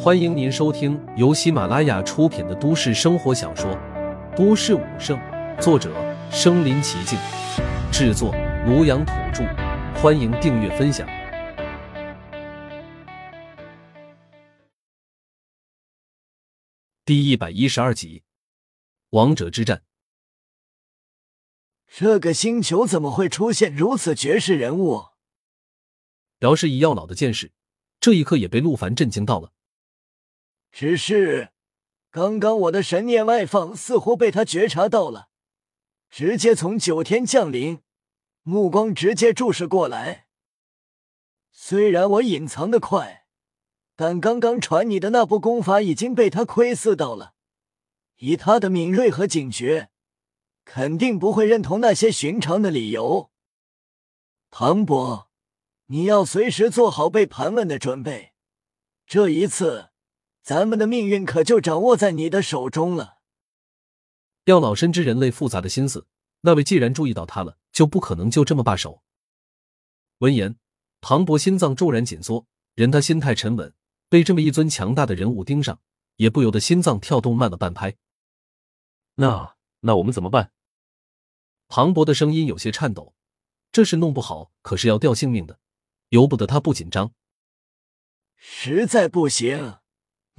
欢迎您收听由喜马拉雅出品的都市生活小说《都市武圣》，作者：身临其境，制作：庐阳土著。欢迎订阅分享。第一百一十二集，王者之战。这个星球怎么会出现如此绝世人物？表示以药老的见识，这一刻也被陆凡震惊到了。只是，刚刚我的神念外放，似乎被他觉察到了，直接从九天降临，目光直接注视过来。虽然我隐藏的快，但刚刚传你的那部功法已经被他窥伺到了。以他的敏锐和警觉，肯定不会认同那些寻常的理由。唐伯，你要随时做好被盘问的准备。这一次。咱们的命运可就掌握在你的手中了。药老深知人类复杂的心思，那位既然注意到他了，就不可能就这么罢手。闻言，庞博心脏骤然紧缩，任他心态沉稳，被这么一尊强大的人物盯上，也不由得心脏跳动慢了半拍。那那我们怎么办？庞博的声音有些颤抖，这事弄不好可是要掉性命的，由不得他不紧张。实在不行。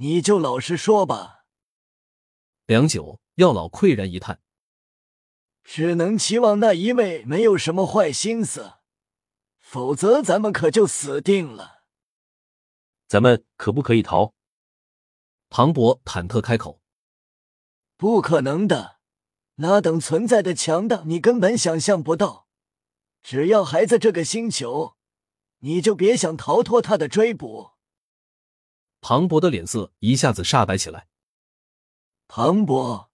你就老实说吧。良久，药老喟然一叹：“只能期望那一位没有什么坏心思，否则咱们可就死定了。”咱们可不可以逃？唐博忐忑开口：“不可能的，那等存在的强大，你根本想象不到。只要还在这个星球，你就别想逃脱他的追捕。”庞博的脸色一下子煞白起来。庞博，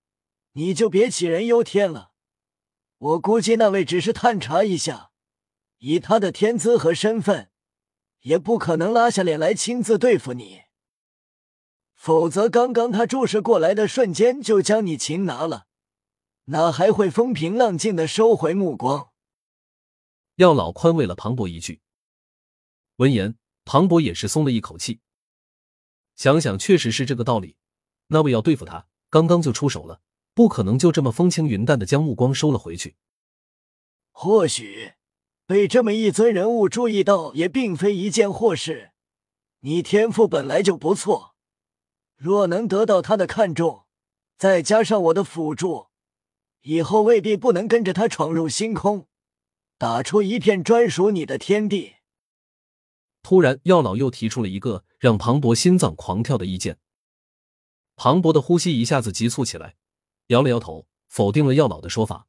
你就别杞人忧天了。我估计那位只是探查一下，以他的天资和身份，也不可能拉下脸来亲自对付你。否则，刚刚他注视过来的瞬间就将你擒拿了，哪还会风平浪静的收回目光？药老宽慰了庞博一句。闻言，庞博也是松了一口气。想想确实是这个道理，那位要对付他，刚刚就出手了，不可能就这么风轻云淡的将目光收了回去。或许被这么一尊人物注意到，也并非一件祸事。你天赋本来就不错，若能得到他的看重，再加上我的辅助，以后未必不能跟着他闯入星空，打出一片专属你的天地。突然，药老又提出了一个让庞博心脏狂跳的意见。庞博的呼吸一下子急促起来，摇了摇头，否定了药老的说法。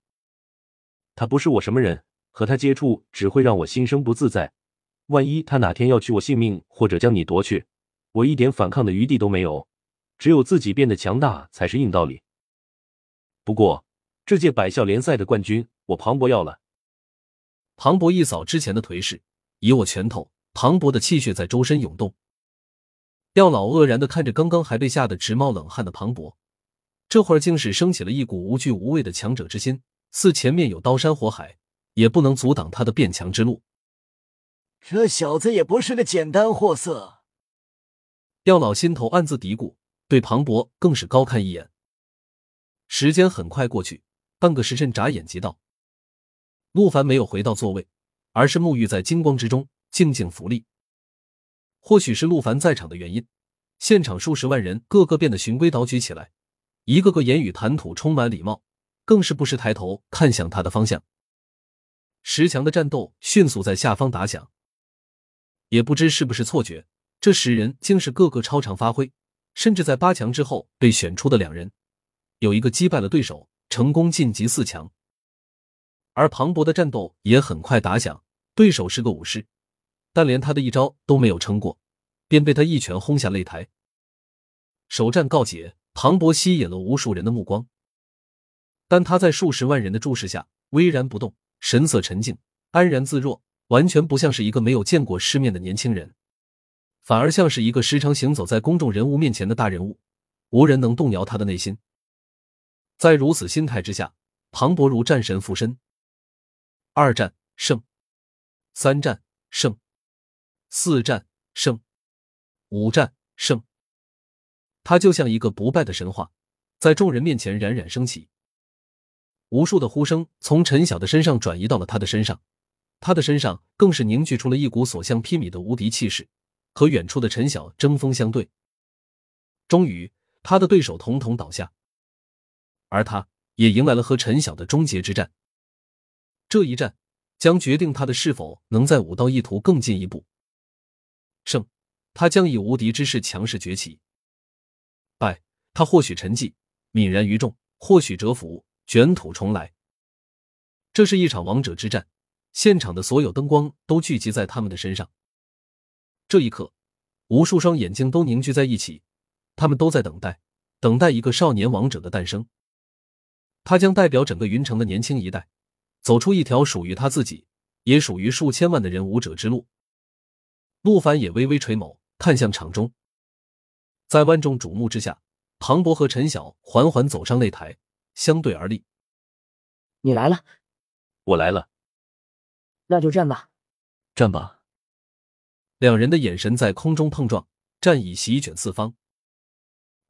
他不是我什么人，和他接触只会让我心生不自在。万一他哪天要取我性命，或者将你夺去，我一点反抗的余地都没有。只有自己变得强大才是硬道理。不过，这届百校联赛的冠军，我庞博要了。庞博一扫之前的颓势，以我拳头。磅礴的气血在周身涌动，药老愕然的看着刚刚还被吓得直冒冷汗的庞博，这会儿竟是升起了一股无惧无畏的强者之心，似前面有刀山火海，也不能阻挡他的变强之路。这小子也不是个简单货色。药老心头暗自嘀咕，对庞博更是高看一眼。时间很快过去，半个时辰眨眼即到。陆凡没有回到座位，而是沐浴在金光之中。静静福利。或许是陆凡在场的原因，现场数十万人个个变得循规蹈矩起来，一个个言语谈吐充满礼貌，更是不时抬头看向他的方向。十强的战斗迅速在下方打响，也不知是不是错觉，这十人竟是个个超常发挥，甚至在八强之后被选出的两人，有一个击败了对手，成功晋级四强。而庞博的战斗也很快打响，对手是个武士。但连他的一招都没有撑过，便被他一拳轰下擂台。首战告捷，庞博吸引了无数人的目光，但他在数十万人的注视下巍然不动，神色沉静，安然自若，完全不像是一个没有见过世面的年轻人，反而像是一个时常行走在公众人物面前的大人物，无人能动摇他的内心。在如此心态之下，庞博如战神附身。二战胜，三战胜。四战胜，五战胜。他就像一个不败的神话，在众人面前冉冉升起。无数的呼声从陈晓的身上转移到了他的身上，他的身上更是凝聚出了一股所向披靡的无敌气势，和远处的陈晓针锋相对。终于，他的对手统统倒下，而他也迎来了和陈晓的终结之战。这一战将决定他的是否能在武道一途更进一步。胜，他将以无敌之势强势崛起；败，他或许沉寂，泯然于众；或许折服。卷土重来，这是一场王者之战，现场的所有灯光都聚集在他们的身上。这一刻，无数双眼睛都凝聚在一起，他们都在等待，等待一个少年王者的诞生。他将代表整个云城的年轻一代，走出一条属于他自己，也属于数千万的人武者之路。陆凡也微微垂眸，看向场中，在万众瞩目之下，庞博和陈晓缓缓走上擂台。相对而立，你来了，我来了，那就战吧，战吧！两人的眼神在空中碰撞，战意席卷四方，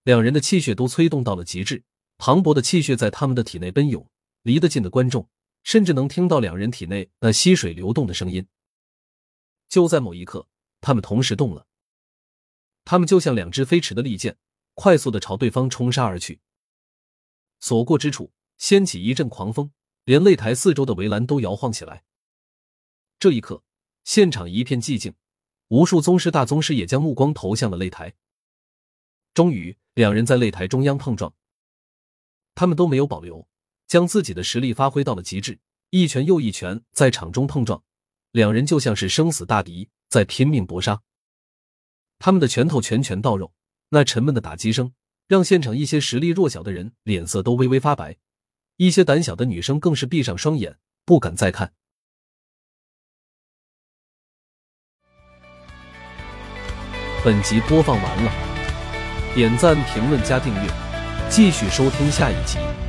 两人的气血都催动到了极致，磅礴的气血在他们的体内奔涌，离得近的观众甚至能听到两人体内那溪水流动的声音。就在某一刻，他们同时动了，他们就像两只飞驰的利箭，快速的朝对方冲杀而去。所过之处，掀起一阵狂风，连擂台四周的围栏都摇晃起来。这一刻，现场一片寂静，无数宗师、大宗师也将目光投向了擂台。终于，两人在擂台中央碰撞，他们都没有保留，将自己的实力发挥到了极致，一拳又一拳在场中碰撞，两人就像是生死大敌，在拼命搏杀。他们的拳头拳拳到肉，那沉闷的打击声。让现场一些实力弱小的人脸色都微微发白，一些胆小的女生更是闭上双眼，不敢再看。本集播放完了，点赞、评论、加订阅，继续收听下一集。